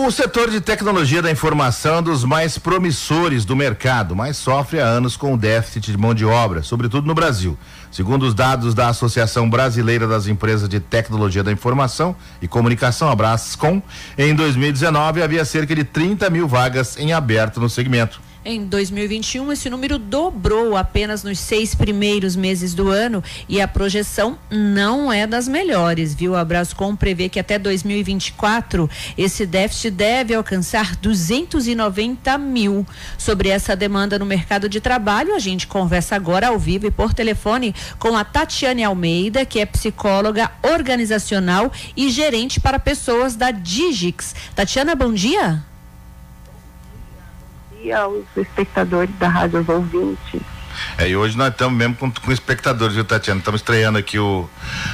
O setor de tecnologia da informação é um dos mais promissores do mercado, mas sofre há anos com o déficit de mão de obra, sobretudo no Brasil. Segundo os dados da Associação Brasileira das Empresas de Tecnologia da Informação e Comunicação, Abrascom, em 2019 havia cerca de 30 mil vagas em aberto no segmento. Em 2021, esse número dobrou apenas nos seis primeiros meses do ano e a projeção não é das melhores, viu? A Brascom prevê que até 2024 esse déficit deve alcançar 290 mil. Sobre essa demanda no mercado de trabalho, a gente conversa agora ao vivo e por telefone com a Tatiane Almeida, que é psicóloga organizacional e gerente para pessoas da Digix. Tatiana, bom dia dia aos espectadores da Rádio ouvintes. É, e hoje nós estamos mesmo com, com espectadores, viu, Tatiana? Estamos estreando aqui o,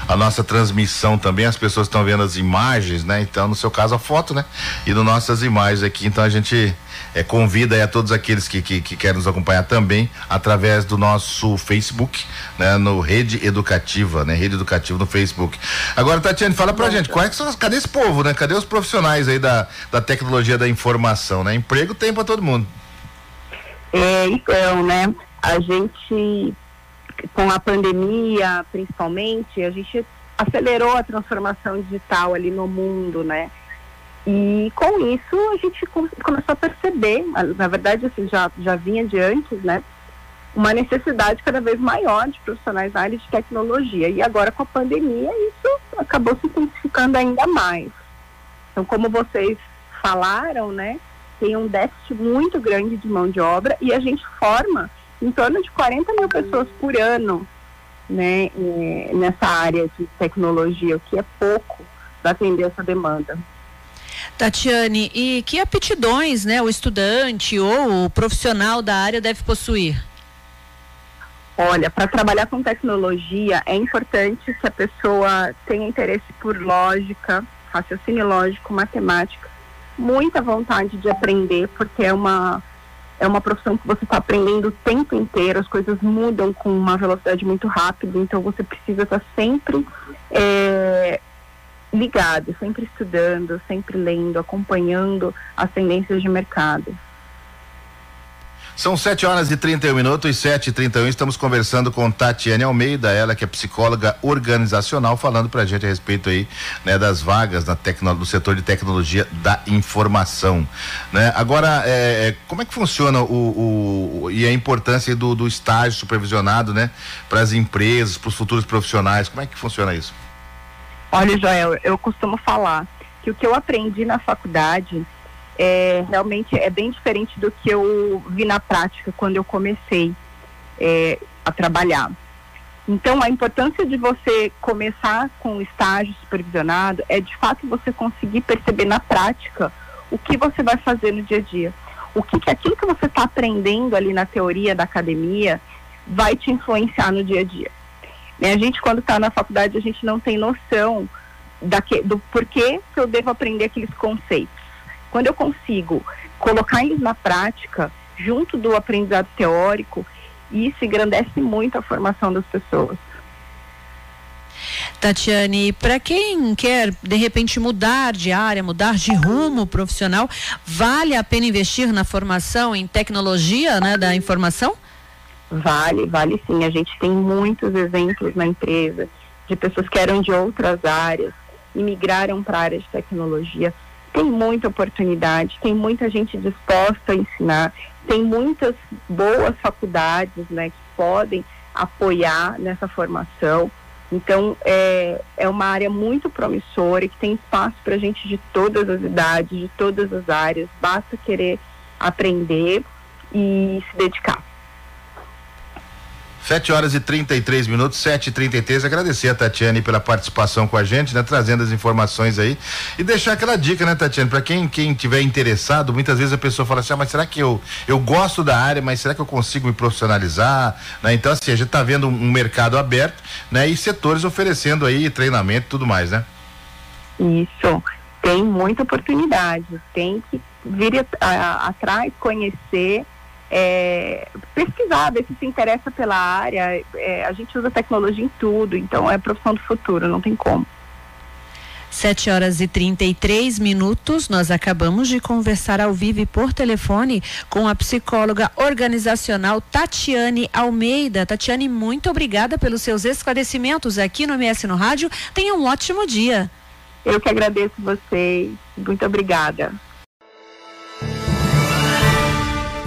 a nossa transmissão também, as pessoas estão vendo as imagens, né? Então, no seu caso, a foto, né? E no nossas imagens aqui, então a gente é, convida a todos aqueles que, que, que, querem nos acompanhar também através do nosso Facebook, né? No Rede Educativa, né? Rede Educativa no Facebook. Agora, Tatiane, fala pra gente, quais são, cadê esse povo, né? Cadê os profissionais aí da, da tecnologia da informação, né? Emprego tem para todo mundo. É, então, né? A gente, com a pandemia, principalmente, a gente acelerou a transformação digital ali no mundo, né? E com isso a gente começou a perceber, na verdade assim, já, já vinha de antes, né? Uma necessidade cada vez maior de profissionais na área de tecnologia. E agora com a pandemia isso acabou se intensificando ainda mais. Então, como vocês falaram, né? Tem um déficit muito grande de mão de obra e a gente forma em torno de 40 mil pessoas por ano né, nessa área de tecnologia, o que é pouco para atender essa demanda. Tatiane, e que aptidões né, o estudante ou o profissional da área deve possuir? Olha, para trabalhar com tecnologia é importante que a pessoa tenha interesse por lógica, raciocínio lógico, matemática, muita vontade de aprender, porque é uma é uma profissão que você está aprendendo o tempo inteiro, as coisas mudam com uma velocidade muito rápida, então você precisa estar tá sempre é, ligado, sempre estudando, sempre lendo, acompanhando as tendências de mercado. São 7 horas e 31 minutos e 7 e 31 estamos conversando com Tatiane Almeida, ela que é psicóloga organizacional, falando pra gente a respeito aí, né, das vagas na tecno, do setor de tecnologia da informação, né? Agora, é, é como é que funciona o, o e a importância do, do estágio supervisionado, né, para as empresas, para os futuros profissionais, como é que funciona isso? Olha, Joel, eu costumo falar que o que eu aprendi na faculdade é, realmente é bem diferente do que eu vi na prática quando eu comecei é, a trabalhar. Então, a importância de você começar com o estágio supervisionado é de fato você conseguir perceber na prática o que você vai fazer no dia a dia. O que, que aquilo que você está aprendendo ali na teoria da academia vai te influenciar no dia a dia. Né? A gente, quando está na faculdade, a gente não tem noção daque, do porquê que eu devo aprender aqueles conceitos. Quando eu consigo colocar eles na prática, junto do aprendizado teórico, isso engrandece muito a formação das pessoas. Tatiane, para quem quer de repente mudar de área, mudar de rumo profissional, vale a pena investir na formação em tecnologia, né, da informação? Vale, vale sim. A gente tem muitos exemplos na empresa de pessoas que eram de outras áreas e migraram para a área de tecnologia. Tem muita oportunidade, tem muita gente disposta a ensinar, tem muitas boas faculdades né, que podem apoiar nessa formação. Então, é, é uma área muito promissora e que tem espaço para gente de todas as idades, de todas as áreas. Basta querer aprender e se dedicar. 7 horas e 33 minutos, 7 e 33 Agradecer a Tatiane pela participação com a gente, né? Trazendo as informações aí. E deixar aquela dica, né, Tatiane? Para quem, quem tiver interessado, muitas vezes a pessoa fala assim: ah, mas será que eu, eu gosto da área, mas será que eu consigo me profissionalizar? Né? Então, assim, a gente está vendo um, mercado aberto, né? E setores oferecendo aí treinamento e tudo mais, né? Isso. Tem muita oportunidade. Tem que vir atrás, conhecer é, pesquisar, ver se se interessa pela área. É, a gente usa tecnologia em tudo, então é profissão do futuro, não tem como. 7 horas e 33 minutos. Nós acabamos de conversar ao vivo e por telefone com a psicóloga organizacional Tatiane Almeida. Tatiane, muito obrigada pelos seus esclarecimentos aqui no MS no Rádio. Tenha um ótimo dia. Eu que agradeço vocês. Muito obrigada.